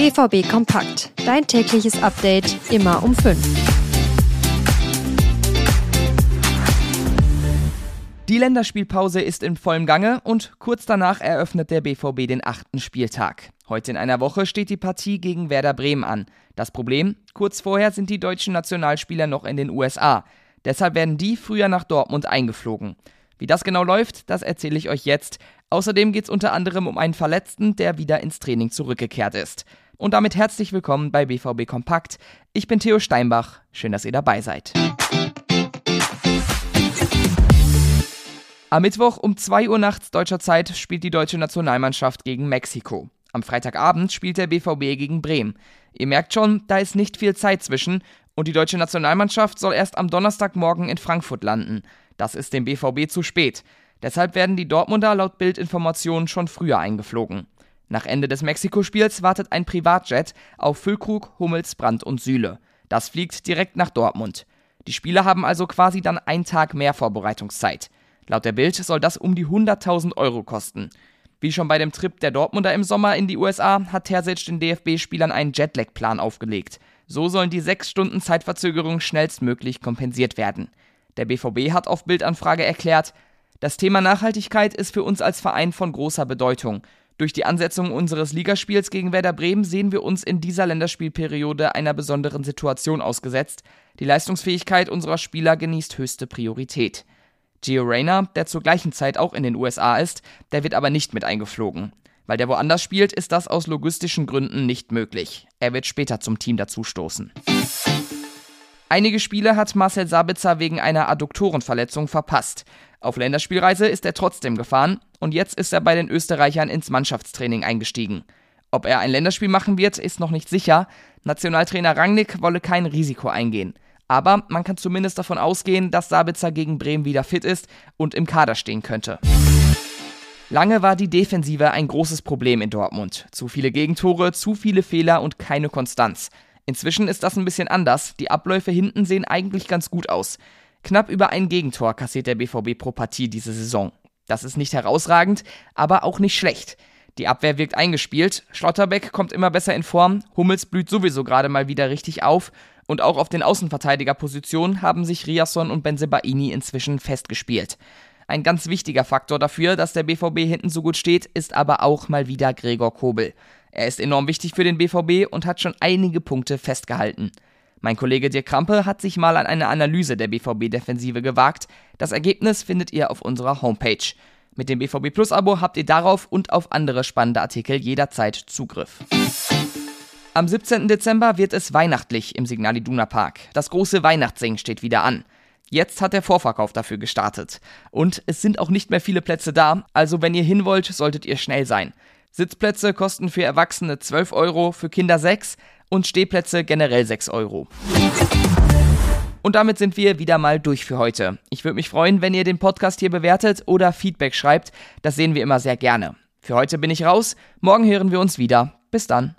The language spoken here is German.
BVB Kompakt. Dein tägliches Update immer um 5. Die Länderspielpause ist in vollem Gange und kurz danach eröffnet der BVB den achten Spieltag. Heute in einer Woche steht die Partie gegen Werder Bremen an. Das Problem, kurz vorher sind die deutschen Nationalspieler noch in den USA. Deshalb werden die früher nach Dortmund eingeflogen. Wie das genau läuft, das erzähle ich euch jetzt. Außerdem geht es unter anderem um einen Verletzten, der wieder ins Training zurückgekehrt ist. Und damit herzlich willkommen bei BVB Kompakt. Ich bin Theo Steinbach. Schön, dass ihr dabei seid. Am Mittwoch um 2 Uhr nachts deutscher Zeit spielt die deutsche Nationalmannschaft gegen Mexiko. Am Freitagabend spielt der BVB gegen Bremen. Ihr merkt schon, da ist nicht viel Zeit zwischen und die deutsche Nationalmannschaft soll erst am Donnerstagmorgen in Frankfurt landen. Das ist dem BVB zu spät. Deshalb werden die Dortmunder laut Bildinformationen schon früher eingeflogen. Nach Ende des Mexiko-Spiels wartet ein Privatjet auf Füllkrug, Hummels, Brandt und Süle. Das fliegt direkt nach Dortmund. Die Spieler haben also quasi dann einen Tag mehr Vorbereitungszeit. Laut der Bild soll das um die 100.000 Euro kosten. Wie schon bei dem Trip der Dortmunder im Sommer in die USA hat Terzic den DFB-Spielern einen Jetlag-Plan aufgelegt. So sollen die sechs Stunden Zeitverzögerung schnellstmöglich kompensiert werden. Der BVB hat auf Bildanfrage erklärt, das Thema Nachhaltigkeit ist für uns als Verein von großer Bedeutung. Durch die Ansetzung unseres Ligaspiels gegen Werder Bremen sehen wir uns in dieser Länderspielperiode einer besonderen Situation ausgesetzt. Die Leistungsfähigkeit unserer Spieler genießt höchste Priorität. Gio Reyna, der zur gleichen Zeit auch in den USA ist, der wird aber nicht mit eingeflogen. Weil der woanders spielt, ist das aus logistischen Gründen nicht möglich. Er wird später zum Team dazustoßen. Einige Spiele hat Marcel Sabitzer wegen einer Adduktorenverletzung verpasst. Auf Länderspielreise ist er trotzdem gefahren und jetzt ist er bei den Österreichern ins Mannschaftstraining eingestiegen. Ob er ein Länderspiel machen wird, ist noch nicht sicher. Nationaltrainer Rangnick wolle kein Risiko eingehen. Aber man kann zumindest davon ausgehen, dass Sabitzer gegen Bremen wieder fit ist und im Kader stehen könnte. Lange war die Defensive ein großes Problem in Dortmund. Zu viele Gegentore, zu viele Fehler und keine Konstanz. Inzwischen ist das ein bisschen anders. Die Abläufe hinten sehen eigentlich ganz gut aus. Knapp über ein Gegentor kassiert der BVB pro Partie diese Saison. Das ist nicht herausragend, aber auch nicht schlecht. Die Abwehr wirkt eingespielt, Schlotterbeck kommt immer besser in Form, Hummels blüht sowieso gerade mal wieder richtig auf und auch auf den Außenverteidigerpositionen haben sich Riasson und Benzebaini inzwischen festgespielt. Ein ganz wichtiger Faktor dafür, dass der BVB hinten so gut steht, ist aber auch mal wieder Gregor Kobel. Er ist enorm wichtig für den BVB und hat schon einige Punkte festgehalten. Mein Kollege Dirk Krampe hat sich mal an eine Analyse der BVB-Defensive gewagt. Das Ergebnis findet ihr auf unserer Homepage. Mit dem BVB Plus Abo habt ihr darauf und auf andere spannende Artikel jederzeit Zugriff. Am 17. Dezember wird es weihnachtlich im Signal Iduna Park. Das große Weihnachtssing steht wieder an. Jetzt hat der Vorverkauf dafür gestartet. Und es sind auch nicht mehr viele Plätze da, also wenn ihr hin wollt, solltet ihr schnell sein. Sitzplätze kosten für Erwachsene 12 Euro, für Kinder 6 und Stehplätze generell 6 Euro. Und damit sind wir wieder mal durch für heute. Ich würde mich freuen, wenn ihr den Podcast hier bewertet oder Feedback schreibt. Das sehen wir immer sehr gerne. Für heute bin ich raus. Morgen hören wir uns wieder. Bis dann.